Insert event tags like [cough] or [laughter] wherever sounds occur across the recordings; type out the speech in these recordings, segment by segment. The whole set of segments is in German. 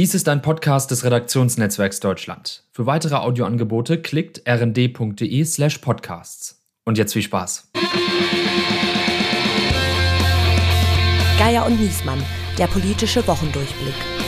Dies ist ein Podcast des Redaktionsnetzwerks Deutschland. Für weitere Audioangebote klickt rnd.de slash podcasts. Und jetzt viel Spaß. Geier und Niesmann, der politische Wochendurchblick.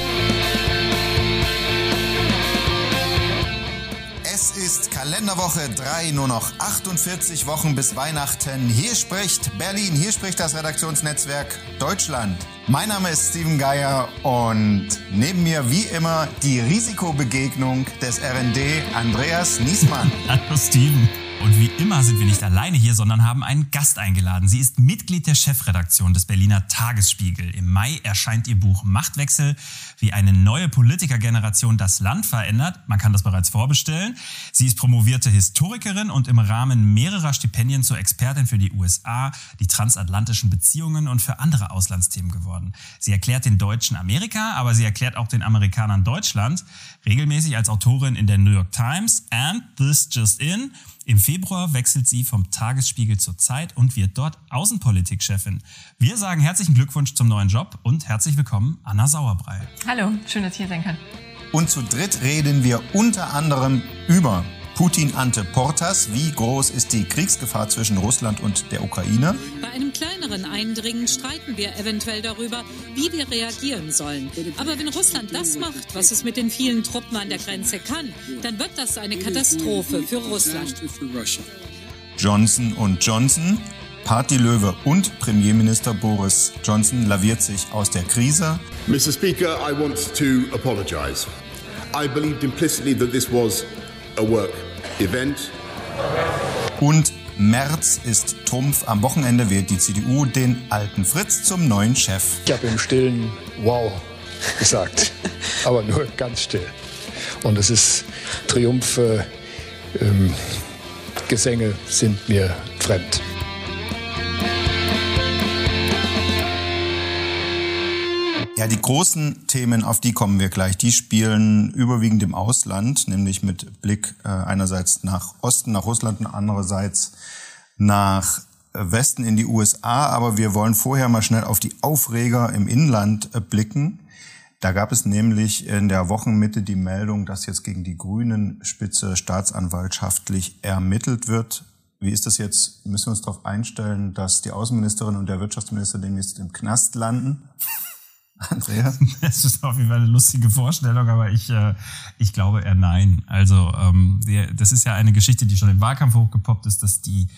Kalenderwoche 3, nur noch 48 Wochen bis Weihnachten. Hier spricht Berlin, hier spricht das Redaktionsnetzwerk Deutschland. Mein Name ist Steven Geier und neben mir wie immer die Risikobegegnung des RND Andreas Niesmann. Hallo Steven. Und wie immer sind wir nicht alleine hier, sondern haben einen Gast eingeladen. Sie ist Mitglied der Chefredaktion des Berliner Tagesspiegel. Im Mai erscheint ihr Buch Machtwechsel, wie eine neue Politikergeneration das Land verändert. Man kann das bereits vorbestellen. Sie ist promovierte Historikerin und im Rahmen mehrerer Stipendien zur Expertin für die USA, die transatlantischen Beziehungen und für andere Auslandsthemen geworden. Sie erklärt den Deutschen Amerika, aber sie erklärt auch den Amerikanern Deutschland, regelmäßig als Autorin in der New York Times and This Just In im Februar wechselt sie vom Tagesspiegel zur Zeit und wird dort Außenpolitik-Chefin. Wir sagen herzlichen Glückwunsch zum neuen Job und herzlich willkommen, Anna Sauerbrei. Hallo, schön, dass ich hier sein kann. Und zu dritt reden wir unter anderem über Putin ante Portas. Wie groß ist die Kriegsgefahr zwischen Russland und der Ukraine? Bei einem kleineren Eindringen streiten wir eventuell darüber, wie wir reagieren sollen. Aber wenn Russland das macht, was es mit den vielen Truppen an der Grenze kann, dann wird das eine Katastrophe für Russland. Johnson und Johnson. Partylöwe und Premierminister Boris Johnson laviert sich aus der Krise. Mr. Speaker, I want to apologize. I believed implicitly that this was a work event. Und März ist Trumpf. Am Wochenende wählt die CDU den alten Fritz zum neuen Chef. Ich habe im Stillen Wow gesagt, [laughs] aber nur ganz still. Und es ist Triumph. Äh, ähm, Gesänge sind mir fremd. Ja, die großen Themen, auf die kommen wir gleich, die spielen überwiegend im Ausland, nämlich mit Blick äh, einerseits nach Osten, nach Russland und andererseits nach Westen in die USA. Aber wir wollen vorher mal schnell auf die Aufreger im Inland äh, blicken. Da gab es nämlich in der Wochenmitte die Meldung, dass jetzt gegen die Grünen Spitze staatsanwaltschaftlich ermittelt wird. Wie ist das jetzt? Müssen wir uns darauf einstellen, dass die Außenministerin und der Wirtschaftsminister demnächst im Knast landen? Andreas? [laughs] Das ist auf jeden Fall eine lustige Vorstellung, aber ich, äh, ich glaube eher nein. Also ähm, der, das ist ja eine Geschichte, die schon im Wahlkampf hochgepoppt ist, dass die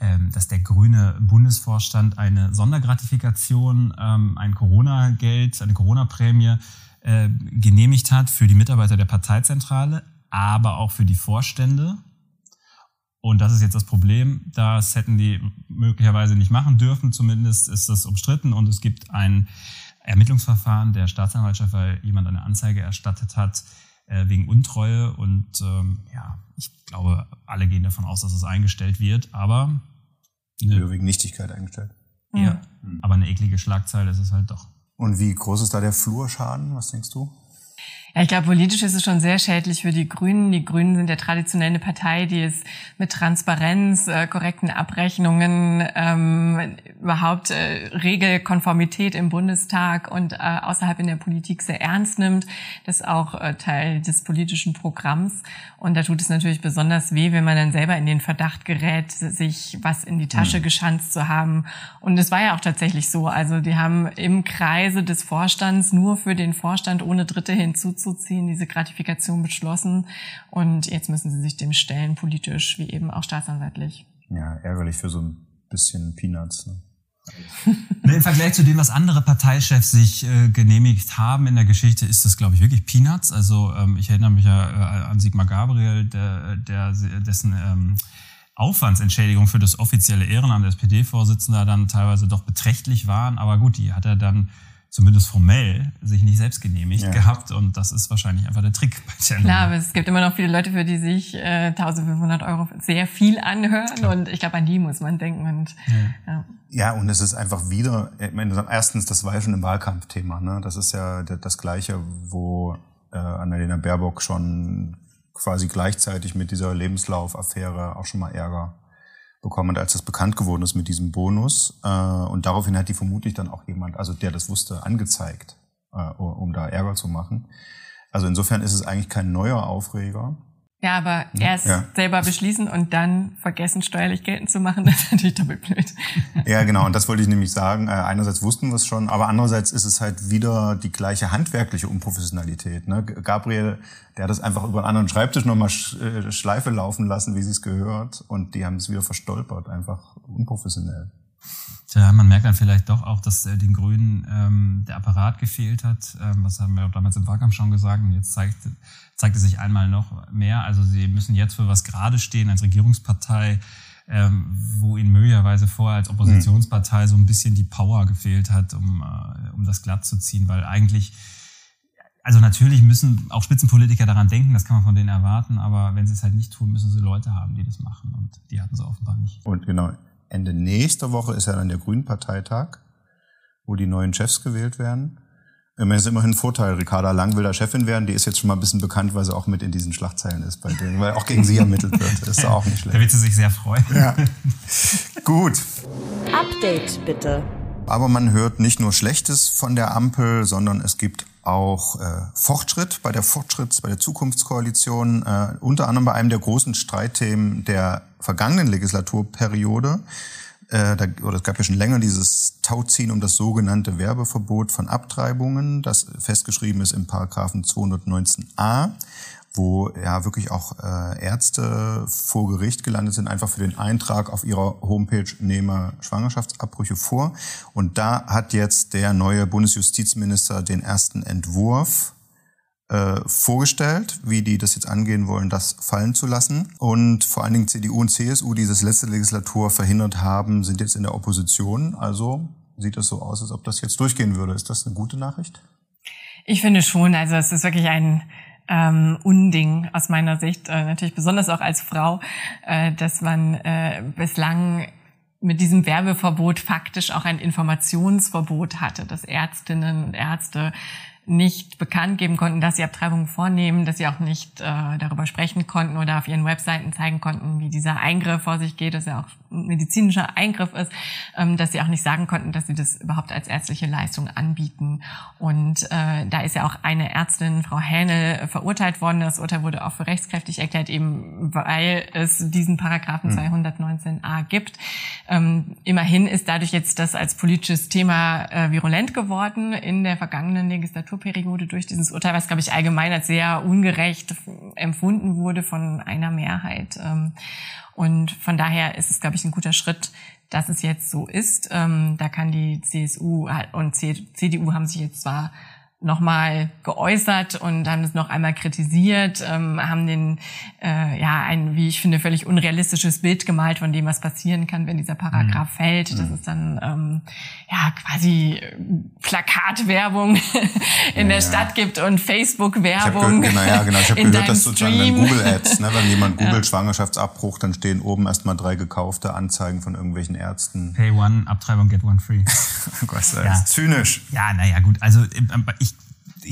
ähm, dass der grüne Bundesvorstand eine Sondergratifikation, ähm, ein Corona-Geld, eine Corona-Prämie äh, genehmigt hat für die Mitarbeiter der Parteizentrale, aber auch für die Vorstände. Und das ist jetzt das Problem. Das hätten die möglicherweise nicht machen dürfen. Zumindest ist das umstritten und es gibt ein Ermittlungsverfahren der Staatsanwaltschaft, weil jemand eine Anzeige erstattet hat äh, wegen Untreue. Und ähm, ja, ich glaube, alle gehen davon aus, dass es eingestellt wird. Aber ne, wegen Nichtigkeit eingestellt. Ja, mhm. aber eine eklige Schlagzeile ist es halt doch. Und wie groß ist da der Flurschaden? Was denkst du? Ja, ich glaube, politisch ist es schon sehr schädlich für die Grünen. Die Grünen sind ja traditionell eine Partei, die es mit Transparenz, äh, korrekten Abrechnungen, ähm, überhaupt äh, Regelkonformität im Bundestag und äh, außerhalb in der Politik sehr ernst nimmt. Das ist auch äh, Teil des politischen Programms. Und da tut es natürlich besonders weh, wenn man dann selber in den Verdacht gerät, sich was in die Tasche mhm. geschanzt zu haben. Und es war ja auch tatsächlich so. Also die haben im Kreise des Vorstands nur für den Vorstand ohne Dritte hinzu zuzuziehen, diese Gratifikation beschlossen. Und jetzt müssen sie sich dem stellen, politisch wie eben auch staatsanwaltlich. Ja, ärgerlich für so ein bisschen Peanuts. Ne? [laughs] Im Vergleich zu dem, was andere Parteichefs sich äh, genehmigt haben in der Geschichte, ist das, glaube ich, wirklich Peanuts. Also ähm, ich erinnere mich ja äh, an Sigmar Gabriel, der, der dessen ähm, Aufwandsentschädigung für das offizielle Ehrenamt des SPD-Vorsitzender dann teilweise doch beträchtlich waren. Aber gut, die hat er dann zumindest formell sich nicht selbst genehmigt ja. gehabt und das ist wahrscheinlich einfach der Trick bei der Klar, aber es gibt immer noch viele Leute, für die sich äh, 1500 Euro sehr viel anhören Klar. und ich glaube, an die muss man denken und ja. ja. Ja, und es ist einfach wieder, ich meine, erstens, das war ja schon ein Wahlkampfthema, ne? Das ist ja das Gleiche, wo äh, Annalena Baerbock schon quasi gleichzeitig mit dieser Lebenslaufaffäre auch schon mal Ärger bekommen hat, als das bekannt geworden ist mit diesem Bonus. Äh, und daraufhin hat die vermutlich dann auch jemand, also der das wusste, angezeigt. äh, um da Ärger zu machen. Also insofern ist es eigentlich kein neuer Aufreger. Ja, aber erst ja. selber beschließen und dann vergessen, steuerlich geltend zu machen, [laughs] das ist natürlich doppelt blöd. Ja, genau. Und das wollte ich nämlich sagen. Äh, einerseits wussten wir es schon, aber andererseits ist es halt wieder die gleiche handwerkliche Unprofessionalität. Ne? Gabriel, der hat das einfach über einen anderen Schreibtisch nochmal äh, Schleife laufen lassen, wie sie es gehört. Und die haben es wieder verstolpert. Einfach unprofessionell. Tja, man merkt dann vielleicht doch auch, dass äh, den Grünen ähm, der Apparat gefehlt hat. Ähm, was haben wir auch damals im Wahlkampf schon gesagt. Und jetzt zeigt, zeigt es sich einmal noch mehr. Also sie müssen jetzt für was gerade stehen als Regierungspartei, ähm, wo ihnen möglicherweise vorher als Oppositionspartei so ein bisschen die Power gefehlt hat, um, äh, um das glatt zu ziehen. Weil eigentlich also natürlich müssen auch Spitzenpolitiker daran denken, das kann man von denen erwarten, aber wenn sie es halt nicht tun, müssen sie Leute haben, die das machen und die hatten sie offenbar nicht. Und genau, Ende nächster Woche ist ja dann der Grünen-Parteitag, wo die neuen Chefs gewählt werden. Es ist immerhin ein Vorteil, Ricarda Lang will da Chefin werden. Die ist jetzt schon mal ein bisschen bekannt, weil sie auch mit in diesen Schlagzeilen ist bei denen, weil auch gegen sie ermittelt wird. Das ist auch nicht schlecht. Da wird sie sich sehr freuen. Ja. Gut. Update bitte. Aber man hört nicht nur Schlechtes von der Ampel, sondern es gibt auch äh, Fortschritt bei der Fortschritts-, bei der Zukunftskoalition, äh, unter anderem bei einem der großen Streitthemen der vergangenen Legislaturperiode. Äh, da, oder es gab ja schon länger dieses Tauziehen um das sogenannte Werbeverbot von Abtreibungen, das festgeschrieben ist im Paragraphen 219a wo ja wirklich auch äh, Ärzte vor Gericht gelandet sind, einfach für den Eintrag auf ihrer Homepage nehme Schwangerschaftsabbrüche vor. Und da hat jetzt der neue Bundesjustizminister den ersten Entwurf äh, vorgestellt, wie die das jetzt angehen wollen, das fallen zu lassen. Und vor allen Dingen CDU und CSU, die das letzte Legislatur verhindert haben, sind jetzt in der Opposition. Also sieht es so aus, als ob das jetzt durchgehen würde. Ist das eine gute Nachricht? Ich finde schon. Also es ist wirklich ein ähm, Unding aus meiner Sicht, äh, natürlich besonders auch als Frau, äh, dass man äh, bislang mit diesem Werbeverbot faktisch auch ein Informationsverbot hatte, dass Ärztinnen und Ärzte nicht bekannt geben konnten, dass sie Abtreibungen vornehmen, dass sie auch nicht äh, darüber sprechen konnten oder auf ihren Webseiten zeigen konnten, wie dieser Eingriff vor sich geht, dass er auch ein medizinischer Eingriff ist, ähm, dass sie auch nicht sagen konnten, dass sie das überhaupt als ärztliche Leistung anbieten. Und äh, da ist ja auch eine Ärztin, Frau Hähnel, verurteilt worden. Das Urteil wurde auch für rechtskräftig erklärt, eben weil es diesen Paragraphen 219a hm. gibt. Ähm, immerhin ist dadurch jetzt das als politisches Thema äh, virulent geworden in der vergangenen Legislatur Legislaturperiode durch dieses Urteil, was, glaube ich, allgemein als sehr ungerecht empfunden wurde von einer Mehrheit. Ähm, und von daher ist es, glaube ich, ein guter Schritt, dass es jetzt so ist. Ähm, da kann die CSU und CDU haben sich jetzt zwar nochmal geäußert und haben es noch einmal kritisiert, ähm, haben den äh, ja ein, wie ich finde, völlig unrealistisches Bild gemalt von dem, was passieren kann, wenn dieser Paragraph mhm. fällt. Das mhm. ist dann ähm, ja quasi Plakatwerbung [laughs] in ja, der Stadt gibt und Facebook-Werbung. Genau, ja, genau. Ich habe gehört, dass sozusagen in Google Ads, ne, wenn jemand googelt [laughs] ja. Schwangerschaftsabbruch, dann stehen oben erstmal drei gekaufte Anzeigen von irgendwelchen Ärzten. Pay one, Abtreibung, get one free. [laughs] Gott, das ja. ist zynisch. Ja, naja, gut. Also ich ich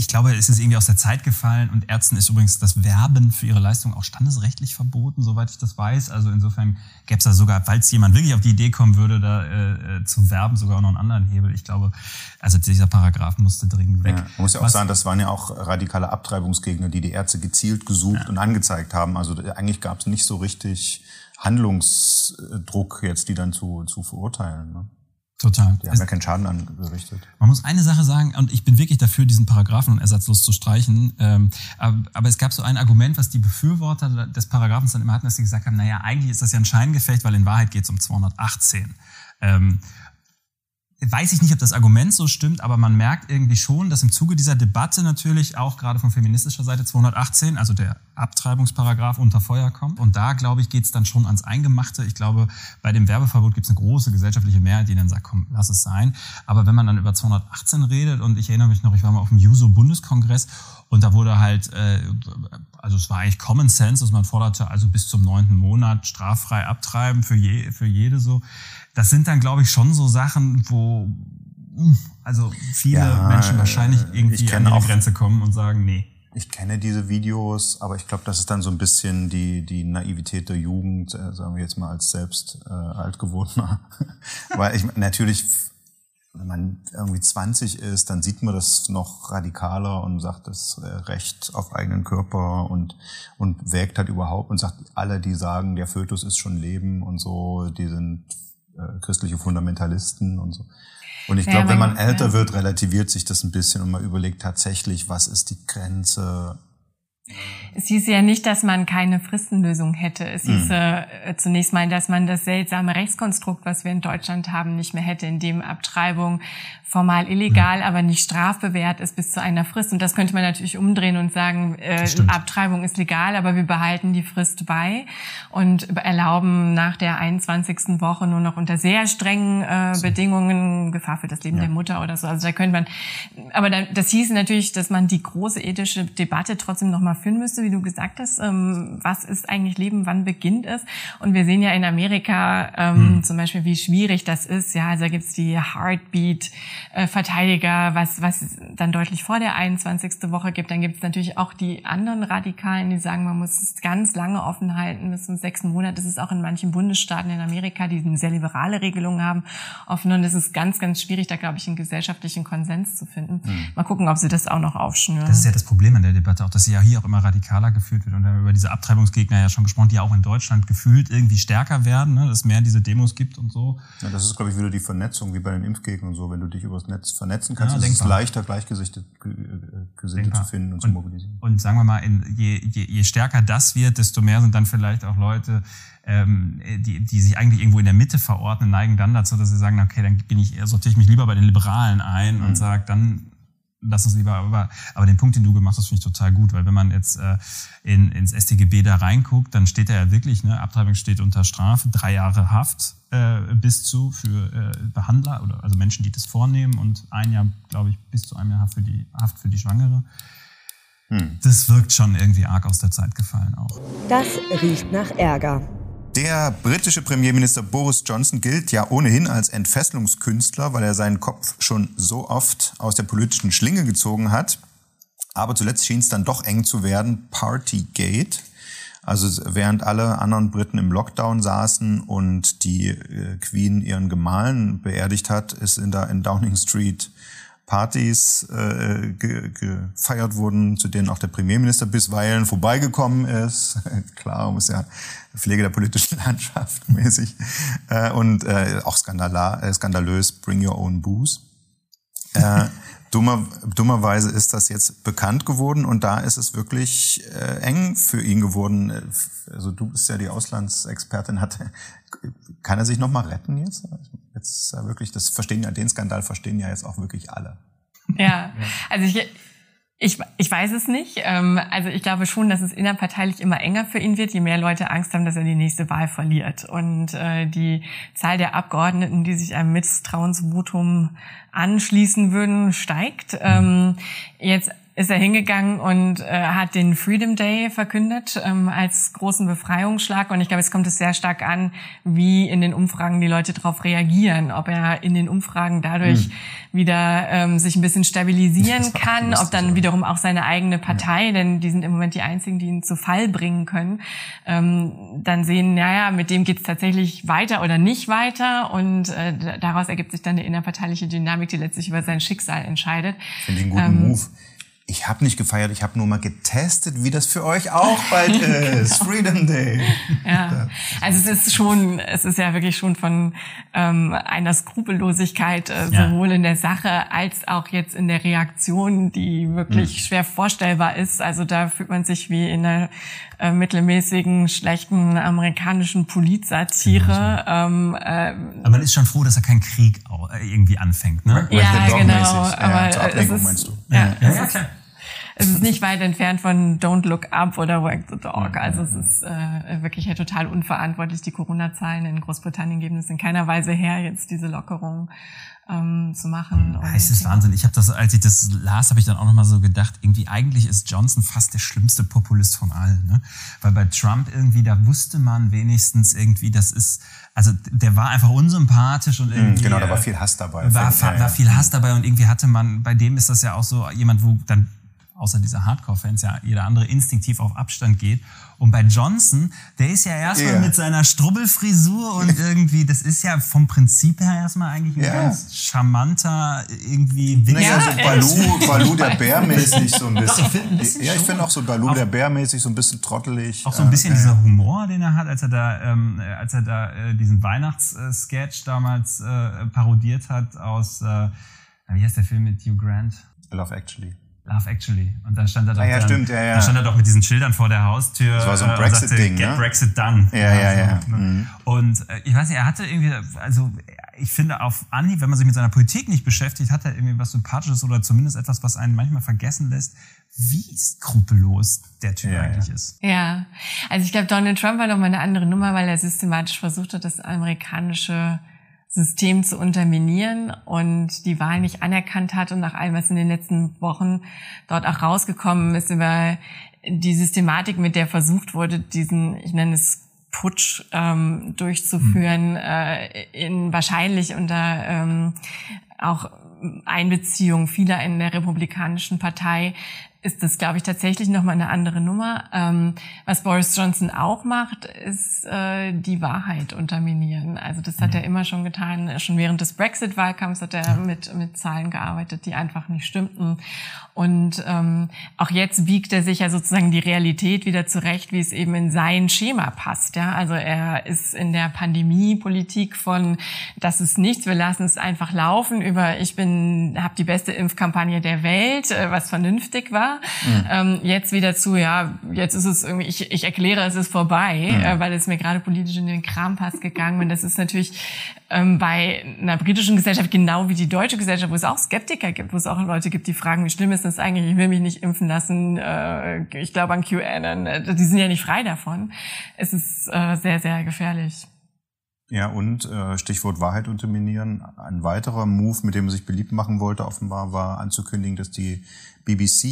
glaube, es ist irgendwie aus der Zeit gefallen und Ärzten ist übrigens das Werben für ihre Leistung auch standesrechtlich verboten, soweit ich das weiß. Also insofern gäbe es da sogar, falls jemand wirklich auf die Idee kommen würde, da äh, äh, zu werben, sogar auch noch einen anderen Hebel. Ich glaube, also dieser Paragraph musste dringend weg. Ja, man muss ja auch Was, sagen, das waren ja auch radikale Abtreibungsgegner, die die Ärzte gezielt gesucht ja. und angezeigt haben. Also eigentlich gab es nicht so richtig Handlungsdruck jetzt, die dann zu, zu verurteilen. Ne? Total. Die haben ja keinen Schaden angerichtet. Man muss eine Sache sagen, und ich bin wirklich dafür, diesen Paragraphen ersatzlos zu streichen. Ähm, aber, es gab so ein Argument, was die Befürworter des Paragraphens dann immer hatten, dass sie gesagt haben, naja, eigentlich ist das ja ein Scheingefecht, weil in Wahrheit geht es um 218 weiß ich nicht, ob das Argument so stimmt, aber man merkt irgendwie schon, dass im Zuge dieser Debatte natürlich auch gerade von feministischer Seite 218, also der Abtreibungsparagraph unter Feuer kommt. Und da, glaube ich, geht es dann schon ans Eingemachte. Ich glaube, bei dem Werbeverbot gibt es eine große gesellschaftliche Mehrheit, die dann sagt, komm, lass es sein. Aber wenn man dann über 218 redet, und ich erinnere mich noch, ich war mal auf dem Juso-Bundeskongress und da wurde halt, äh, also es war eigentlich Common Sense, dass man forderte, also bis zum neunten Monat straffrei abtreiben für, je, für jede so das sind dann, glaube ich, schon so Sachen, wo also viele ja, Menschen wahrscheinlich irgendwie an die auch, Grenze kommen und sagen, nee. Ich kenne diese Videos, aber ich glaube, das ist dann so ein bisschen die, die Naivität der Jugend, äh, sagen wir jetzt mal als selbst äh, altgewohner. [laughs] Weil ich natürlich wenn man irgendwie 20 ist, dann sieht man das noch radikaler und sagt das Recht auf eigenen Körper und, und wägt halt überhaupt und sagt, alle, die sagen, der Fötus ist schon Leben und so, die sind äh, christliche Fundamentalisten und so. Und ich glaube, wenn man älter wird, relativiert sich das ein bisschen und man überlegt tatsächlich, was ist die Grenze es hieße ja nicht, dass man keine Fristenlösung hätte. Es hieße mhm. äh, zunächst mal, dass man das seltsame Rechtskonstrukt, was wir in Deutschland haben, nicht mehr hätte, in dem Abtreibung formal illegal, mhm. aber nicht strafbewehrt ist bis zu einer Frist. Und das könnte man natürlich umdrehen und sagen, äh, Abtreibung ist legal, aber wir behalten die Frist bei und erlauben nach der 21. Woche nur noch unter sehr strengen äh, Bedingungen Gefahr für das Leben ja. der Mutter oder so. Also da könnte man, aber das hieße natürlich, dass man die große ethische Debatte trotzdem noch mal führen müsste, wie du gesagt hast. Ähm, was ist eigentlich Leben? Wann beginnt es? Und wir sehen ja in Amerika ähm, mhm. zum Beispiel, wie schwierig das ist. Ja, also da gibt's die Heartbeat äh, was, was dann deutlich vor der 21. Woche gibt. Dann gibt es natürlich auch die anderen Radikalen, die sagen, man muss es ganz lange offen halten, bis zum sechsten Monat. Das ist auch in manchen Bundesstaaten in Amerika, die eine sehr liberale Regelung haben, offen. Und es ist ganz, ganz schwierig, da, glaube ich, einen gesellschaftlichen Konsens zu finden. Mhm. Mal gucken, ob sie das auch noch aufschnüren. Das ist ja das Problem in der Debatte, auch dass sie ja hier auch immer radikaler geführt wird. Und wir haben über diese Abtreibungsgegner ja schon gesprochen, die auch in Deutschland gefühlt irgendwie stärker werden, ne? dass es mehr diese Demos gibt und so. Ja, das ist, glaube ich, wieder die Vernetzung, wie bei den Impfgegnern und so. Wenn du dich übers Netz vernetzen kannst, ja, ist es leichter, Gleichgesinnte zu finden und, und, zu mobilisieren. Und sagen wir mal, in, je, je, je stärker das wird, desto mehr sind dann vielleicht auch Leute, ähm, die, die sich eigentlich irgendwo in der Mitte verordnen, neigen dann dazu, dass sie sagen, okay, dann bin ich, sortiere ich mich lieber bei den Liberalen ein mhm. und sage, dann lass uns lieber, aber, aber den Punkt, den du gemacht hast, finde ich total gut, weil wenn man jetzt äh, in, ins StGB da reinguckt, dann steht da ja wirklich, ne, Abtreibung steht unter Strafe, drei Jahre Haft äh, bis zu für äh, Behandler oder also Menschen, die das vornehmen und ein Jahr, glaube ich, bis zu einem Jahr Haft für die, Haft für die Schwangere. Hm. Das wirkt schon irgendwie arg aus der Zeit gefallen auch. Das riecht nach Ärger. Der britische Premierminister Boris Johnson gilt ja ohnehin als Entfesselungskünstler, weil er seinen Kopf schon so oft aus der politischen Schlinge gezogen hat. Aber zuletzt schien es dann doch eng zu werden. Partygate. Also während alle anderen Briten im Lockdown saßen und die äh, Queen ihren Gemahlin beerdigt hat, ist in der in Downing Street Partys äh, ge, gefeiert wurden, zu denen auch der Premierminister bisweilen vorbeigekommen ist. [laughs] Klar, muss ja Pflege der politischen [laughs] Landschaft mäßig. Äh, und äh, auch skandala, äh, skandalös, bring your own booze. Äh, [laughs] dummer, dummerweise ist das jetzt bekannt geworden und da ist es wirklich äh, eng für ihn geworden. Also du bist ja die Auslandsexpertin. Hat, kann er sich noch mal retten jetzt? Jetzt wirklich, das verstehen ja, den Skandal verstehen ja jetzt auch wirklich alle. Ja, also ich, ich, ich weiß es nicht. Ähm, also ich glaube schon, dass es innerparteilich immer enger für ihn wird, je mehr Leute Angst haben, dass er die nächste Wahl verliert. Und äh, die Zahl der Abgeordneten, die sich einem Misstrauensvotum anschließen würden, steigt. Ähm, jetzt ist er hingegangen und äh, hat den Freedom Day verkündet ähm, als großen Befreiungsschlag. Und ich glaube, es kommt es sehr stark an, wie in den Umfragen die Leute darauf reagieren. Ob er in den Umfragen dadurch mhm. wieder ähm, sich ein bisschen stabilisieren kann, ob dann wiederum auch seine eigene Partei, ja. denn die sind im Moment die einzigen, die ihn zu Fall bringen können, ähm, dann sehen, naja, mit dem geht's tatsächlich weiter oder nicht weiter. Und äh, daraus ergibt sich dann eine innerparteiliche Dynamik, die letztlich über sein Schicksal entscheidet. Finde ich einen guten ähm, Move ich habe nicht gefeiert, ich habe nur mal getestet, wie das für euch auch bald [laughs] ist. Freedom Day. Ja, also es ist schon, es ist ja wirklich schon von ähm, einer Skrupellosigkeit äh, ja. sowohl in der Sache als auch jetzt in der Reaktion, die wirklich mhm. schwer vorstellbar ist. Also da fühlt man sich wie in einer äh, mittelmäßigen, schlechten amerikanischen Politsatire. Ähm, äh, Aber man ist schon froh, dass er keinen Krieg irgendwie anfängt, ne? Ja, genau. Aber ja, es ist, ja, ja, ja, klar es ist nicht weit entfernt von Don't Look Up oder Wag the Dog. Also es ist äh, wirklich ja total unverantwortlich. Die Corona-Zahlen in Großbritannien geben es in keiner Weise her, jetzt diese Lockerung ähm, zu machen. Ja, es ist Wahnsinn. Ich habe das, als ich das las, habe ich dann auch nochmal so gedacht, irgendwie eigentlich ist Johnson fast der schlimmste Populist von allen. Ne? Weil bei Trump irgendwie, da wusste man wenigstens irgendwie, das ist, also der war einfach unsympathisch und hm, irgendwie. Genau, da war viel Hass dabei. War, war viel Hass dabei und irgendwie hatte man, bei dem ist das ja auch so jemand, wo dann außer dieser Hardcore-Fans ja jeder andere instinktiv auf Abstand geht. Und bei Johnson, der ist ja erstmal yeah. mit seiner Strubbelfrisur und [laughs] irgendwie, das ist ja vom Prinzip her erstmal eigentlich ein yeah. ganz charmanter, irgendwie Wichser. Naja, so Baloo, [laughs] Baloo der Bär mäßig so ein bisschen. ja, ich finde auch so Baloo der Bär mäßig so ein bisschen trottelig. Auch so ein bisschen äh, dieser Humor, den er hat, als er da, ähm, als er da äh, diesen Weihnachtssketch damals äh, parodiert hat aus, äh, wie heißt der Film mit Hugh Grant? Love Actually. Love Actually. Und da stand er doch, ah, ja, dann, stimmt, ja, ja. da stand er doch mit diesen Schildern vor der Haustür. Das war so ein Brexit-Ding, Get ne? Brexit done. Ja, ja, ja. So, ne? mhm. Und äh, ich weiß nicht, er hatte irgendwie, also ich finde auf Anhieb, wenn man sich mit seiner Politik nicht beschäftigt, hat er irgendwie was Sympathisches oder zumindest etwas, was einen manchmal vergessen lässt, wie skrupellos der Typ ja, eigentlich ja. ist. Ja, also ich glaube, Donald Trump war noch mal eine andere Nummer, weil er systematisch versucht hat, das amerikanische System zu unterminieren und die Wahl nicht anerkannt hat und nach allem, was in den letzten Wochen dort auch rausgekommen ist über die Systematik, mit der versucht wurde, diesen, ich nenne es Putsch ähm, durchzuführen, mhm. äh, in wahrscheinlich unter ähm, auch Einbeziehung vieler in der Republikanischen Partei ist das, glaube ich, tatsächlich nochmal eine andere Nummer. Ähm, was Boris Johnson auch macht, ist äh, die Wahrheit unterminieren. Also das hat er immer schon getan. Schon während des Brexit-Wahlkampfs hat er mit, mit Zahlen gearbeitet, die einfach nicht stimmten. Und ähm, auch jetzt biegt er sich ja sozusagen die Realität wieder zurecht, wie es eben in sein Schema passt. Ja, also er ist in der Pandemie-Politik von das ist nichts, wir lassen es einfach laufen über ich bin habe die beste Impfkampagne der Welt, äh, was vernünftig war Mhm. Ähm, jetzt wieder zu, ja, jetzt ist es irgendwie, ich, ich erkläre, es ist vorbei, mhm. äh, weil es mir gerade politisch in den Kram passt gegangen. Und das ist natürlich ähm, bei einer britischen Gesellschaft genau wie die deutsche Gesellschaft, wo es auch Skeptiker gibt, wo es auch Leute gibt, die fragen, wie schlimm ist das eigentlich? Ich will mich nicht impfen lassen. Äh, ich glaube an QAnon. Äh, die sind ja nicht frei davon. Es ist äh, sehr, sehr gefährlich. Ja, und äh, Stichwort Wahrheit unterminieren. Ein weiterer Move, mit dem er sich beliebt machen wollte, offenbar war anzukündigen, dass die BBC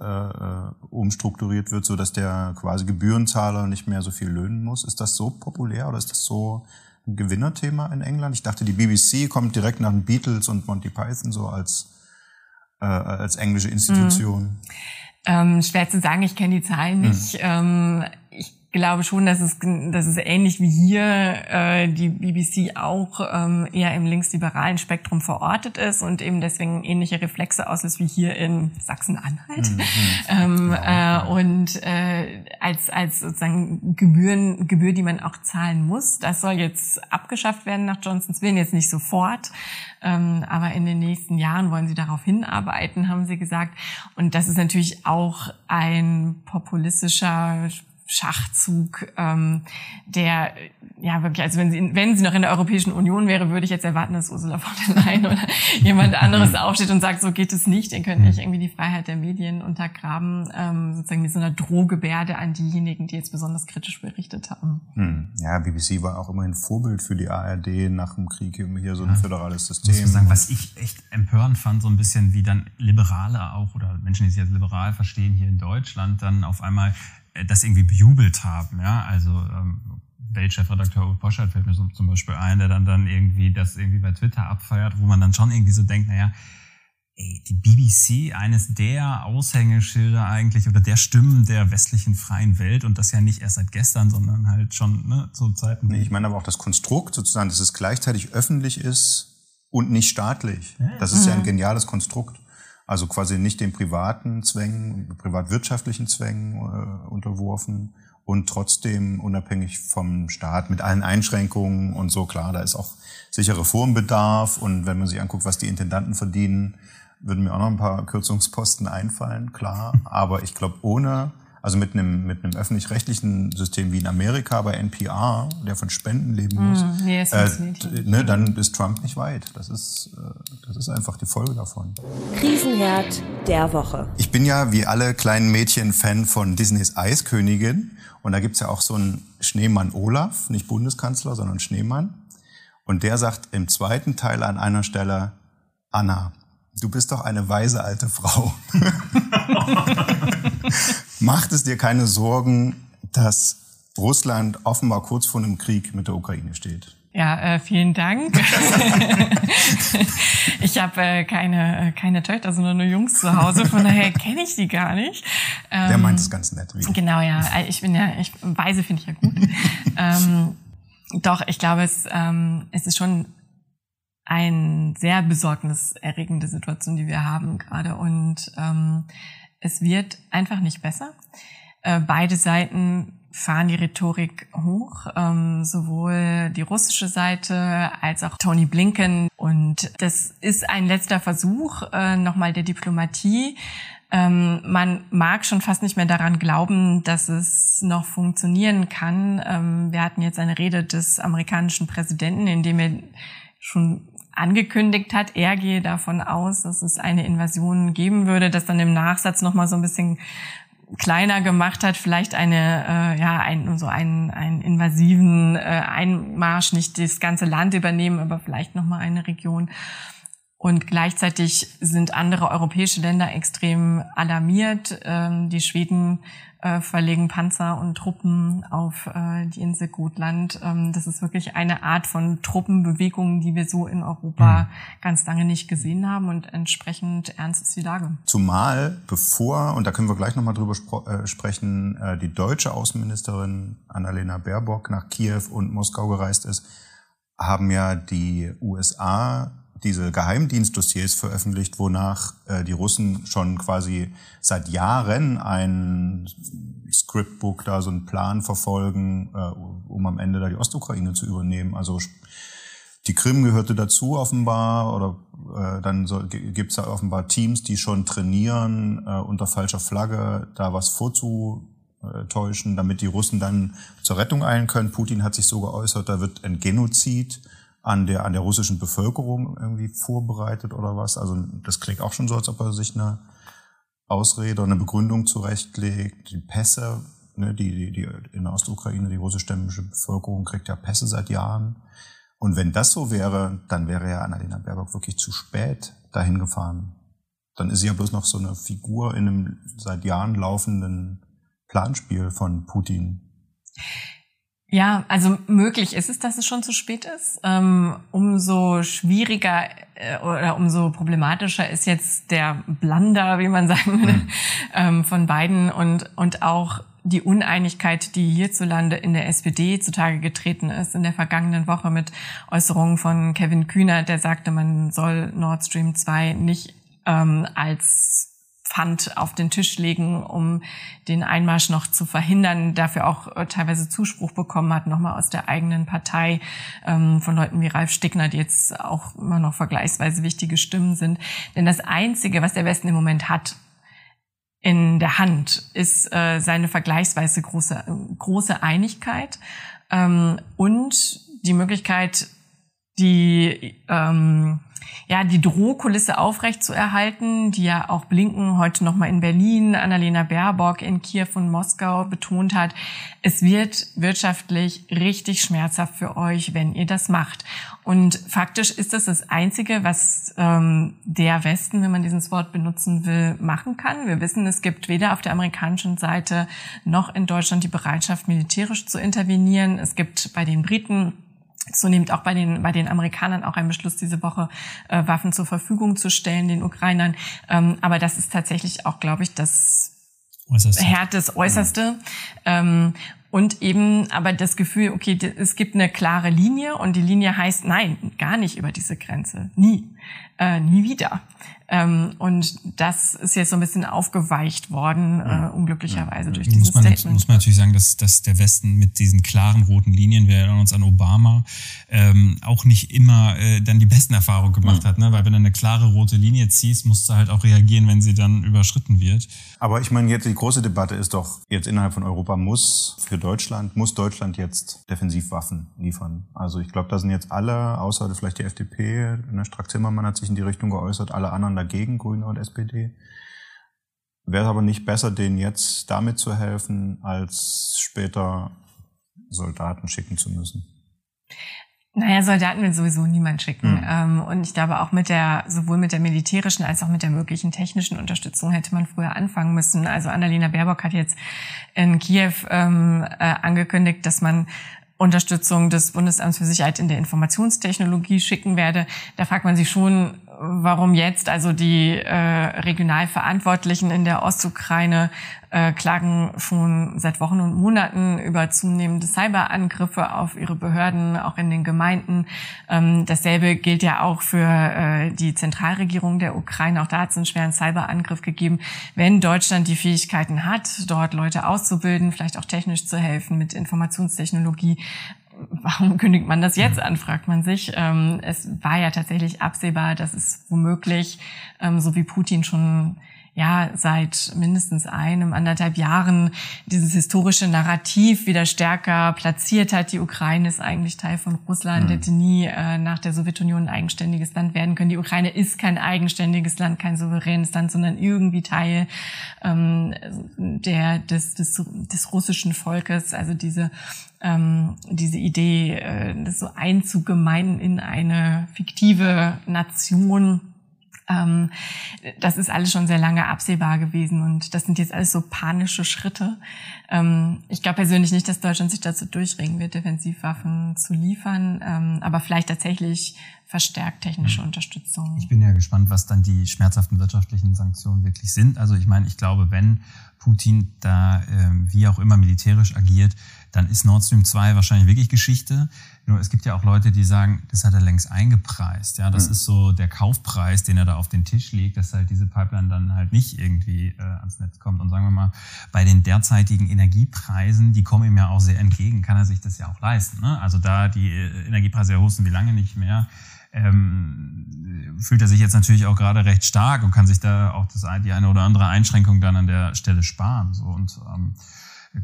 äh, äh, umstrukturiert wird, so dass der quasi Gebührenzahler nicht mehr so viel löhnen muss. Ist das so populär oder ist das so ein Gewinnerthema in England? Ich dachte, die BBC kommt direkt nach den Beatles und Monty Python so als äh, als englische Institution. Mhm. Ähm, schwer zu sagen, ich kenne die Zahlen nicht. Mhm. Ähm, ich glaube schon, dass es, dass es ähnlich wie hier äh, die BBC auch ähm, eher im linksliberalen Spektrum verortet ist und eben deswegen ähnliche Reflexe auslöst wie hier in Sachsen-Anhalt. Mhm. [laughs] ähm, äh, und äh, als, als sozusagen Gebühren, Gebühr, die man auch zahlen muss, das soll jetzt abgeschafft werden nach Johnsons Willen, jetzt nicht sofort, ähm, aber in den nächsten Jahren wollen sie darauf hinarbeiten, haben sie gesagt. Und das ist natürlich auch ein populistischer Schachzug, ähm, der ja wirklich, also wenn sie, wenn sie noch in der Europäischen Union wäre, würde ich jetzt erwarten, dass Ursula von der Leyen oder [laughs] jemand anderes aufsteht und sagt, so geht es nicht, ihr könnt nicht irgendwie die Freiheit der Medien untergraben, ähm, sozusagen mit so einer Drohgebärde an diejenigen, die jetzt besonders kritisch berichtet haben. Hm. Ja, BBC war auch immer ein Vorbild für die ARD nach dem Krieg, hier so ein ja. föderales System. Ich muss sagen, was ich echt empörend fand, so ein bisschen wie dann Liberale auch oder Menschen, die sich als liberal verstehen hier in Deutschland, dann auf einmal das irgendwie bejubelt haben. Ja, also ähm, Weltchefredakteur Uwe Poschert fällt mir so zum Beispiel ein, der dann dann irgendwie das irgendwie bei Twitter abfeiert, wo man dann schon irgendwie so denkt, naja, ey, die BBC, eines der Aushängeschilder eigentlich oder der Stimmen der westlichen freien Welt und das ja nicht erst seit gestern, sondern halt schon ne, zu Zeiten. Nee, ich meine aber auch das Konstrukt sozusagen, dass es gleichzeitig öffentlich ist und nicht staatlich. Ja. Das ist ja ein mhm. geniales Konstrukt. Also quasi nicht den privaten Zwängen, privatwirtschaftlichen Zwängen äh, unterworfen und trotzdem unabhängig vom Staat mit allen Einschränkungen und so. Klar, da ist auch sicher Reformbedarf und wenn man sich anguckt, was die Intendanten verdienen, würden mir auch noch ein paar Kürzungsposten einfallen, klar. Aber ich glaube, ohne also mit einem, mit einem öffentlich-rechtlichen System wie in Amerika bei NPR, der von Spenden leben hm, muss, mm, nee, äh, ne, dann ist Trump nicht weit. Das ist, äh, das ist einfach die Folge davon. Krisenherd der Woche. Ich bin ja wie alle kleinen Mädchen Fan von Disneys Eiskönigin. Und da gibt's ja auch so einen Schneemann Olaf, nicht Bundeskanzler, sondern Schneemann. Und der sagt im zweiten Teil an einer Stelle, Anna, du bist doch eine weise alte Frau. [laughs] [laughs] [laughs] Macht es dir keine Sorgen, dass Russland offenbar kurz vor einem Krieg mit der Ukraine steht? Ja, äh, vielen Dank. [laughs] ich habe äh, keine, äh, keine Töchter, sondern nur Jungs zu Hause, von daher kenne ich die gar nicht. Ähm, Der meint es ganz nett. Wie genau, ja. Ich bin ja, ich Weise finde ich ja gut. [laughs] ähm, doch, ich glaube, es, ähm, es ist schon ein sehr besorgniserregende Situation, die wir haben gerade. Und ähm, es wird einfach nicht besser. Äh, beide Seiten fahren die Rhetorik hoch, ähm, sowohl die russische Seite als auch Tony Blinken. Und das ist ein letzter Versuch äh, nochmal der Diplomatie. Ähm, man mag schon fast nicht mehr daran glauben, dass es noch funktionieren kann. Ähm, wir hatten jetzt eine Rede des amerikanischen Präsidenten, in dem er schon angekündigt hat, er gehe davon aus, dass es eine Invasion geben würde, das dann im Nachsatz noch mal so ein bisschen kleiner gemacht hat, vielleicht eine, äh, ja, ein, so einen, einen invasiven äh, Einmarsch, nicht das ganze Land übernehmen, aber vielleicht nochmal eine Region. Und gleichzeitig sind andere europäische Länder extrem alarmiert. Ähm, die Schweden äh, verlegen Panzer und Truppen auf äh, die Insel Gotland. Ähm, das ist wirklich eine Art von Truppenbewegung, die wir so in Europa mhm. ganz lange nicht gesehen haben und entsprechend ernst ist die Lage. Zumal bevor, und da können wir gleich nochmal drüber äh, sprechen, äh, die deutsche Außenministerin Annalena Baerbock nach Kiew und Moskau gereist ist, haben ja die USA diese Geheimdienstdossiers veröffentlicht, wonach äh, die Russen schon quasi seit Jahren ein Scriptbook, da so einen Plan verfolgen, äh, um am Ende da die Ostukraine zu übernehmen. Also die Krim gehörte dazu offenbar oder äh, dann so, gibt es da offenbar Teams, die schon trainieren, äh, unter falscher Flagge da was vorzutäuschen, damit die Russen dann zur Rettung eilen können. Putin hat sich so geäußert, da wird ein Genozid an der, an der russischen Bevölkerung irgendwie vorbereitet oder was. Also das klingt auch schon so, als ob er sich eine Ausrede oder eine Begründung zurechtlegt. Die Pässe, ne, die, die, die in der Ostukraine, die russischstämmige Bevölkerung kriegt ja Pässe seit Jahren. Und wenn das so wäre, dann wäre ja Annalena Baerbock wirklich zu spät dahin gefahren. Dann ist sie ja bloß noch so eine Figur in einem seit Jahren laufenden Planspiel von Putin. Ja, also möglich ist es, dass es schon zu spät ist. Ähm, umso schwieriger äh, oder umso problematischer ist jetzt der Blunder, wie man sagen würde, mhm. ähm, von beiden und, und auch die Uneinigkeit, die hierzulande in der SPD zutage getreten ist in der vergangenen Woche mit Äußerungen von Kevin Kühner, der sagte, man soll Nord Stream 2 nicht ähm, als Pfand auf den Tisch legen, um den Einmarsch noch zu verhindern, dafür auch äh, teilweise Zuspruch bekommen hat, nochmal aus der eigenen Partei, ähm, von Leuten wie Ralf Stickner, die jetzt auch immer noch vergleichsweise wichtige Stimmen sind. Denn das Einzige, was der Westen im Moment hat, in der Hand, ist äh, seine vergleichsweise große, große Einigkeit ähm, und die Möglichkeit, die ähm, ja, die Drohkulisse aufrecht zu erhalten, die ja auch Blinken heute nochmal in Berlin, Annalena Baerbock in Kiew und Moskau betont hat. Es wird wirtschaftlich richtig schmerzhaft für euch, wenn ihr das macht. Und faktisch ist das das Einzige, was ähm, der Westen, wenn man dieses Wort benutzen will, machen kann. Wir wissen, es gibt weder auf der amerikanischen Seite noch in Deutschland die Bereitschaft, militärisch zu intervenieren. Es gibt bei den Briten zunehmend auch bei den, bei den Amerikanern auch ein Beschluss diese Woche, äh, Waffen zur Verfügung zu stellen, den Ukrainern. Ähm, aber das ist tatsächlich auch, glaube ich, das Äußerste. Härte, das Äußerste. Ähm, und eben aber das Gefühl, okay, es gibt eine klare Linie und die Linie heißt, nein, gar nicht über diese Grenze. Nie. Äh, nie wieder. Ähm, und das ist jetzt so ein bisschen aufgeweicht worden, äh, unglücklicherweise ja. durch dieses muss man, Statement. Muss man natürlich sagen, dass, dass der Westen mit diesen klaren roten Linien, wir erinnern uns an Obama, ähm, auch nicht immer äh, dann die besten Erfahrungen gemacht ja. hat. Ne? Weil wenn du eine klare rote Linie ziehst, musst du halt auch reagieren, wenn sie dann überschritten wird. Aber ich meine, jetzt die große Debatte ist doch, jetzt innerhalb von Europa muss für Deutschland, muss Deutschland jetzt Defensivwaffen liefern. Also ich glaube, da sind jetzt alle, außer vielleicht die FDP, ne, Strack Zimmermann hat sich in die Richtung geäußert, alle anderen dagegen, Grüne und SPD. Wäre es aber nicht besser, denen jetzt damit zu helfen, als später Soldaten schicken zu müssen? Naja, Soldaten will sowieso niemand schicken. Mhm. und ich glaube auch mit der, sowohl mit der militärischen als auch mit der möglichen technischen Unterstützung hätte man früher anfangen müssen. Also Annalena Baerbock hat jetzt in Kiew ähm, äh, angekündigt, dass man Unterstützung des Bundesamts für Sicherheit in der Informationstechnologie schicken werde. Da fragt man sich schon, warum jetzt also die äh, Regionalverantwortlichen in der Ostukraine äh, klagen schon seit Wochen und Monaten über zunehmende Cyberangriffe auf ihre Behörden, auch in den Gemeinden. Ähm, dasselbe gilt ja auch für äh, die Zentralregierung der Ukraine. Auch da hat es einen schweren Cyberangriff gegeben. Wenn Deutschland die Fähigkeiten hat, dort Leute auszubilden, vielleicht auch technisch zu helfen mit Informationstechnologie, warum kündigt man das jetzt an, fragt man sich. Ähm, es war ja tatsächlich absehbar, dass es womöglich, ähm, so wie Putin schon ja seit mindestens einem, anderthalb Jahren dieses historische Narrativ wieder stärker platziert hat. Die Ukraine ist eigentlich Teil von Russland, mhm. hätte nie äh, nach der Sowjetunion ein eigenständiges Land werden können. Die Ukraine ist kein eigenständiges Land, kein souveränes Land, sondern irgendwie Teil ähm, der, des, des, des russischen Volkes. Also diese ähm, diese Idee, äh, das so einzugemeinen in eine fiktive Nation, ähm, das ist alles schon sehr lange absehbar gewesen und das sind jetzt alles so panische Schritte. Ähm, ich glaube persönlich nicht, dass Deutschland sich dazu durchringen wird, Defensivwaffen zu liefern, ähm, aber vielleicht tatsächlich verstärkt technische mhm. Unterstützung. Ich bin ja gespannt, was dann die schmerzhaften wirtschaftlichen Sanktionen wirklich sind. Also ich meine, ich glaube, wenn Putin da äh, wie auch immer militärisch agiert, dann ist Nord Stream 2 wahrscheinlich wirklich Geschichte. Nur es gibt ja auch Leute, die sagen, das hat er längst eingepreist. Ja, das mhm. ist so der Kaufpreis, den er da auf den Tisch legt, dass halt diese Pipeline dann halt nicht irgendwie äh, ans Netz kommt. Und sagen wir mal, bei den derzeitigen Energiepreisen, die kommen ihm ja auch sehr entgegen, kann er sich das ja auch leisten. Ne? Also da die äh, Energiepreise ja hoch sind wie lange nicht mehr ähm, fühlt er sich jetzt natürlich auch gerade recht stark und kann sich da auch das, die eine oder andere Einschränkung dann an der Stelle sparen. So und ähm,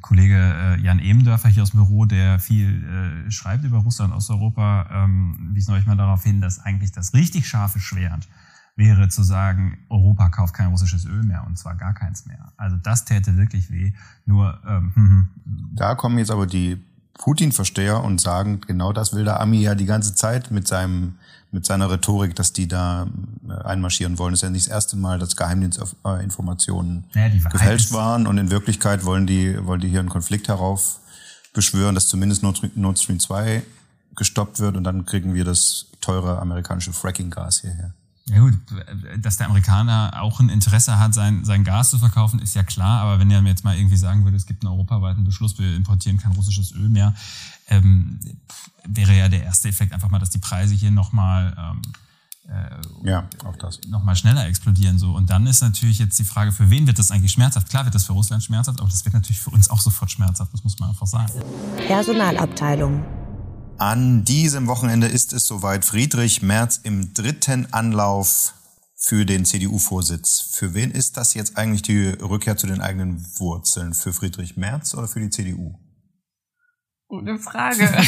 Kollege äh, Jan Ebendörfer hier aus dem Büro, der viel äh, schreibt über Russland Osteuropa, ähm, wies neulich mal darauf hin, dass eigentlich das richtig scharfe Schwert wäre zu sagen, Europa kauft kein russisches Öl mehr und zwar gar keins mehr. Also das täte wirklich weh. Nur ähm, hm, [laughs] hm. da kommen jetzt aber die Putin-Versteher und sagen, genau das will der Ami ja die ganze Zeit mit seinem mit seiner Rhetorik, dass die da äh, einmarschieren wollen. Das ist ja nicht das erste Mal, dass Geheimdienstinformationen ja, gefälscht waren und in Wirklichkeit wollen die, wollen die hier einen Konflikt heraufbeschwören, dass zumindest Nord Stream 2 gestoppt wird und dann kriegen wir das teure amerikanische Fracking-Gas hierher. Ja gut, dass der Amerikaner auch ein Interesse hat, sein, sein Gas zu verkaufen, ist ja klar. Aber wenn er mir jetzt mal irgendwie sagen würde, es gibt einen europaweiten Beschluss, wir importieren kein russisches Öl mehr, ähm, wäre ja der erste Effekt einfach mal, dass die Preise hier nochmal ähm, äh, ja, auch das. nochmal schneller explodieren. So. Und dann ist natürlich jetzt die Frage, für wen wird das eigentlich schmerzhaft? Klar wird das für Russland schmerzhaft, aber das wird natürlich für uns auch sofort schmerzhaft, das muss man einfach sagen. Personalabteilung. An diesem Wochenende ist es soweit. Friedrich Merz im dritten Anlauf für den CDU-Vorsitz. Für wen ist das jetzt eigentlich die Rückkehr zu den eigenen Wurzeln? Für Friedrich Merz oder für die CDU? Gute Frage. [laughs]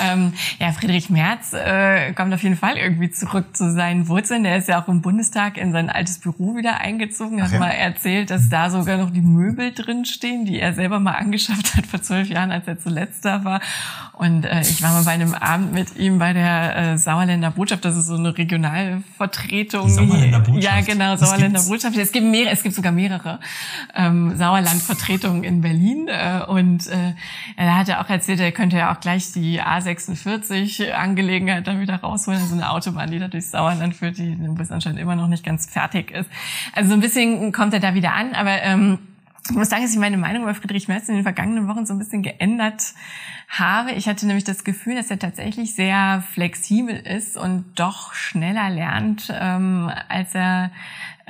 ähm, ja, Friedrich Merz äh, kommt auf jeden Fall irgendwie zurück zu seinen Wurzeln. Der ist ja auch im Bundestag in sein altes Büro wieder eingezogen. Er hat ja. mal erzählt, dass da sogar noch die Möbel drin stehen, die er selber mal [laughs] angeschafft hat vor zwölf Jahren, als er zuletzt da war. Und äh, ich war mal bei einem Abend mit ihm bei der äh, Sauerländer Botschaft. Das ist so eine Regionalvertretung. Die Sauerländer Botschaft. Ja, genau, Sauerländer Botschaft. Es gibt mehrere, es gibt sogar mehrere ähm, Sauerlandvertretungen in Berlin. Äh, und äh, er hat ja auch erzählt, er könnte ja auch gleich die A46 Angelegenheit dann wieder rausholen. Also eine Autobahn, die da durchs Sauerland führt, die bis anscheinend immer noch nicht ganz fertig ist. Also so ein bisschen kommt er da wieder an, aber ähm, ich muss sagen, dass ich meine Meinung über Friedrich Merz in den vergangenen Wochen so ein bisschen geändert habe. Ich hatte nämlich das Gefühl, dass er tatsächlich sehr flexibel ist und doch schneller lernt, ähm, als er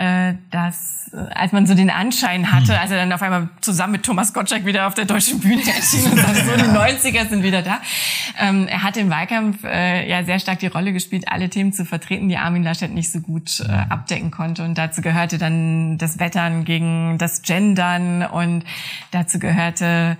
äh, das, als man so den Anschein hatte, als er dann auf einmal zusammen mit Thomas Gottschalk wieder auf der deutschen Bühne erschien und sagte, so die 90er sind wieder da. Ähm, er hat im Wahlkampf äh, ja sehr stark die Rolle gespielt, alle Themen zu vertreten, die Armin Laschet nicht so gut äh, abdecken konnte. Und dazu gehörte dann das Wettern gegen das Gendern und dazu gehörte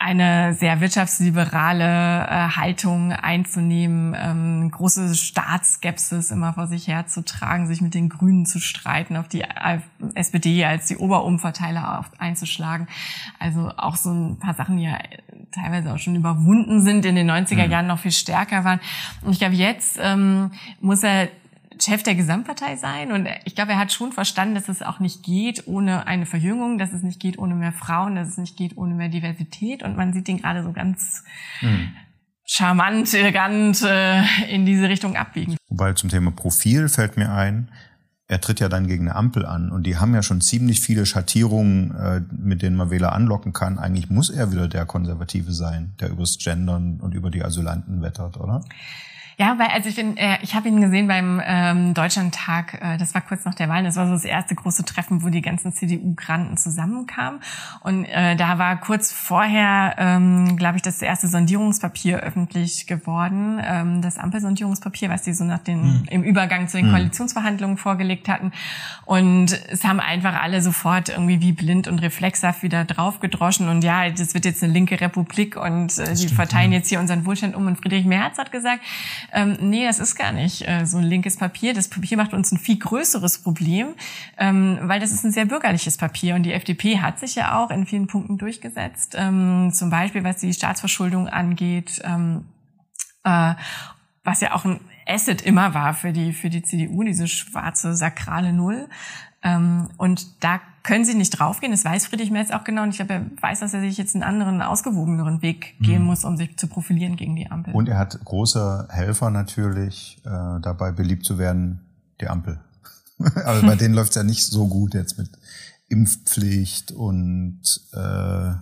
eine sehr wirtschaftsliberale äh, Haltung einzunehmen, ähm, große Staatsskepsis immer vor sich herzutragen, sich mit den Grünen zu streiten, auf die SPD als die Oberumverteiler einzuschlagen. Also auch so ein paar Sachen, die ja teilweise auch schon überwunden sind, in den 90er mhm. Jahren noch viel stärker waren. Und ich glaube, jetzt ähm, muss er Chef der Gesamtpartei sein. Und ich glaube, er hat schon verstanden, dass es auch nicht geht ohne eine Verjüngung, dass es nicht geht ohne mehr Frauen, dass es nicht geht ohne mehr Diversität. Und man sieht ihn gerade so ganz mhm. charmant, elegant äh, in diese Richtung abbiegen. Wobei zum Thema Profil fällt mir ein, er tritt ja dann gegen eine Ampel an und die haben ja schon ziemlich viele Schattierungen, äh, mit denen man Wähler anlocken kann. Eigentlich muss er wieder der Konservative sein, der übers Gendern und über die Asylanten wettert, oder? Ja, weil also ich bin, äh, ich habe ihn gesehen beim ähm, Deutschlandtag. Äh, das war kurz nach der Wahl. Das war so das erste große Treffen, wo die ganzen CDU-Granten zusammenkamen. Und äh, da war kurz vorher, ähm, glaube ich, das erste Sondierungspapier öffentlich geworden, ähm, das Ampelsondierungspapier, was die so nach den mhm. im Übergang zu den mhm. Koalitionsverhandlungen vorgelegt hatten. Und es haben einfach alle sofort irgendwie wie blind und reflexhaft wieder draufgedroschen. Und ja, das wird jetzt eine linke Republik und äh, die verteilen jetzt hier unseren Wohlstand um. Und Friedrich Merz hat gesagt, ähm, nee, das ist gar nicht äh, so ein linkes Papier. Das Papier macht uns ein viel größeres Problem, ähm, weil das ist ein sehr bürgerliches Papier. Und die FDP hat sich ja auch in vielen Punkten durchgesetzt, ähm, zum Beispiel was die Staatsverschuldung angeht, ähm, äh, was ja auch ein Asset immer war für die, für die CDU, diese schwarze sakrale Null. Ähm, und da können sie nicht draufgehen. Das weiß Friedrich Merz auch genau. Und ich glaube, er weiß, dass er sich jetzt einen anderen, ausgewogeneren Weg gehen mhm. muss, um sich zu profilieren gegen die Ampel. Und er hat große Helfer natürlich, äh, dabei beliebt zu werden, die Ampel. [laughs] Aber bei denen läuft es ja nicht so gut jetzt mit Impfpflicht und äh,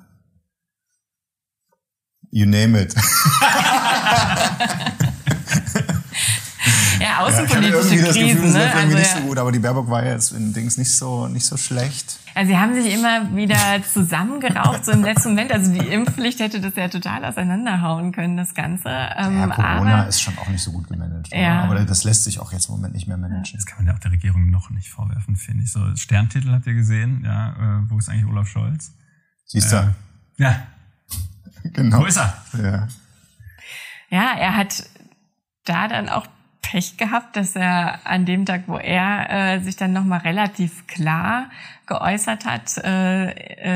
you name it. [laughs] [laughs] Außenpolitische ja, Krisen. Gefühl, ne? also, nicht so gut, aber die Baerbock war ja jetzt in Dings nicht so, nicht so schlecht. Also sie haben sich immer wieder zusammengeraucht, so im letzten Moment. Also die Impfpflicht hätte das ja total auseinanderhauen können, das Ganze. Ähm, ja, Corona aber, ist schon auch nicht so gut gemanagt. Ja. Aber das lässt sich auch jetzt im Moment nicht mehr managen. Das kann man ja auch der Regierung noch nicht vorwerfen, finde ich. So Sterntitel habt ihr gesehen, ja, äh, wo ist eigentlich Olaf Scholz? Siehst du? Äh, ja. [laughs] genau. Wo ist er? Ja. Ja, er hat da dann auch Pech gehabt, dass er an dem Tag, wo er äh, sich dann nochmal relativ klar geäußert hat äh,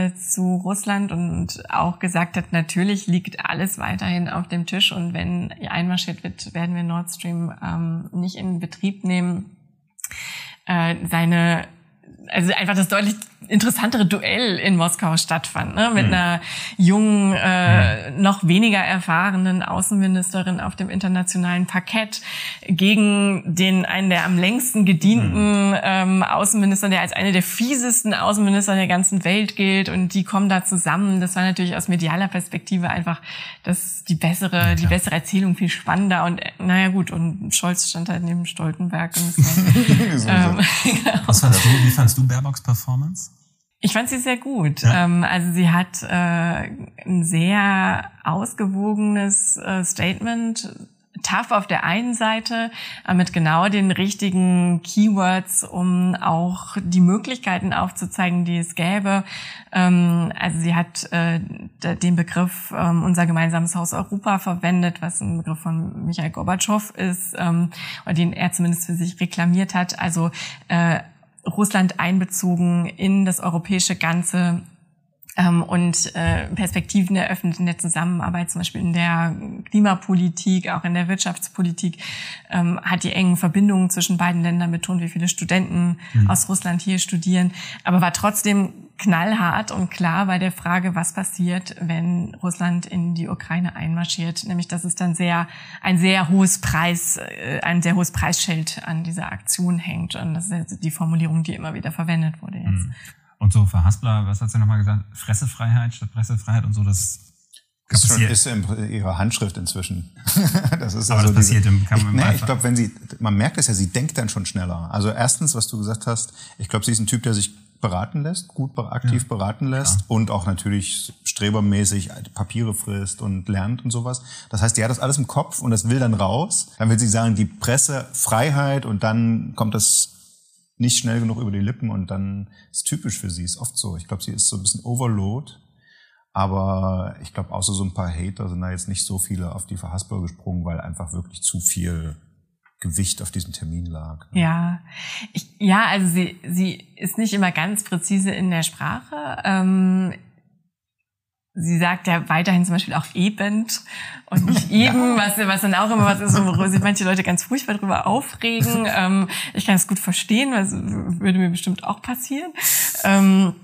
äh, zu Russland und auch gesagt hat, natürlich liegt alles weiterhin auf dem Tisch und wenn einmarschiert wird, werden wir Nord Stream ähm, nicht in Betrieb nehmen. Äh, seine also einfach das deutlich interessantere Duell in Moskau stattfand, ne? mit mhm. einer jungen, äh, mhm. noch weniger erfahrenen Außenministerin auf dem internationalen Parkett gegen den einen der am längsten gedienten mhm. ähm, Außenminister, der als eine der fiesesten Außenminister der ganzen Welt gilt und die kommen da zusammen. Das war natürlich aus medialer Perspektive einfach das die bessere, ja, die bessere Erzählung viel spannender und naja gut und Scholz stand halt neben Stoltenberg und [laughs] das war, ähm, [laughs] genau. Was fandst du, wie fandst du Baerbocks Performance? Ich fand sie sehr gut. Ja. Ähm, also sie hat äh, ein sehr ausgewogenes äh, Statement, tough auf der einen Seite, äh, mit genau den richtigen Keywords, um auch die Möglichkeiten aufzuzeigen, die es gäbe. Ähm, also sie hat äh, den Begriff ähm, unser gemeinsames Haus Europa verwendet, was ein Begriff von Michael Gorbatschow ist, ähm, oder den er zumindest für sich reklamiert hat. Also äh, Russland einbezogen in das europäische Ganze ähm, und äh, Perspektiven eröffnet in der Zusammenarbeit, zum Beispiel in der Klimapolitik, auch in der Wirtschaftspolitik, ähm, hat die engen Verbindungen zwischen beiden Ländern betont, wie viele Studenten mhm. aus Russland hier studieren, aber war trotzdem knallhart und klar bei der Frage, was passiert, wenn Russland in die Ukraine einmarschiert, nämlich dass es dann sehr ein sehr hohes Preis, äh, ein sehr hohes Preisschild an dieser Aktion hängt und das ist die Formulierung, die immer wieder verwendet wurde jetzt. Mhm. Und so für Haspler, was hat sie nochmal gesagt? Fressefreiheit statt Pressefreiheit und so, das das ist, ist in ihrer Handschrift inzwischen. [laughs] das ist Aber also das passiert im, kann ich, nee, ich glaube, wenn sie, man merkt es ja, sie denkt dann schon schneller. Also erstens, was du gesagt hast, ich glaube, sie ist ein Typ, der sich beraten lässt, gut aktiv ja, beraten lässt klar. und auch natürlich strebermäßig Papiere frisst und lernt und sowas. Das heißt, die hat das alles im Kopf und das will dann raus. Dann will sie sagen, die Pressefreiheit und dann kommt das nicht schnell genug über die Lippen und dann ist typisch für sie, ist oft so. Ich glaube, sie ist so ein bisschen Overload. Aber ich glaube, außer so ein paar Hater sind da jetzt nicht so viele auf die Verhaspler gesprungen, weil einfach wirklich zu viel Gewicht auf diesem Termin lag. Ne? Ja, ich, ja, also sie, sie ist nicht immer ganz präzise in der Sprache. Ähm, sie sagt ja weiterhin zum Beispiel auch eben und [laughs] nicht eben, was, was dann auch immer was ist, worüber sich manche Leute ganz furchtbar drüber aufregen. [laughs] Ähm, ich kann es gut verstehen, weil es würde mir bestimmt auch passieren. Ähm,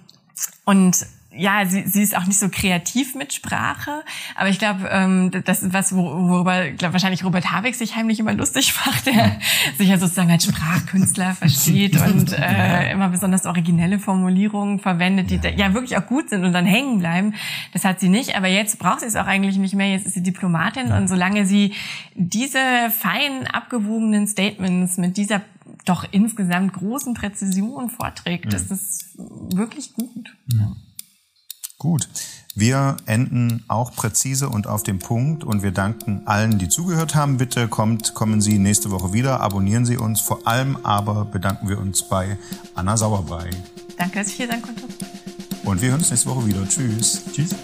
und ja, sie, sie ist auch nicht so kreativ mit Sprache, aber ich glaube, ähm, das ist was, worüber glaub, wahrscheinlich Robert Habeck sich heimlich immer lustig [laughs] macht, der sich ja sozusagen als Sprachkünstler versteht [laughs] und äh, immer besonders originelle Formulierungen verwendet, die ja wirklich auch gut sind und dann hängen bleiben. Das hat sie nicht, aber jetzt braucht sie es auch eigentlich nicht mehr. Jetzt ist sie Diplomatin und solange sie diese fein abgewogenen Statements mit dieser doch insgesamt großen Präzision vorträgt, mhm. ist das wirklich gut. Ja. Gut. Wir enden auch präzise und auf dem Punkt und wir danken allen, die zugehört haben. Bitte kommt, kommen Sie nächste Woche wieder, abonnieren Sie uns. Vor allem aber bedanken wir uns bei Anna Sauerbrei. Danke, dass ich hier sein konnte. Und wir hören uns nächste Woche wieder. Tschüss. Tschüss.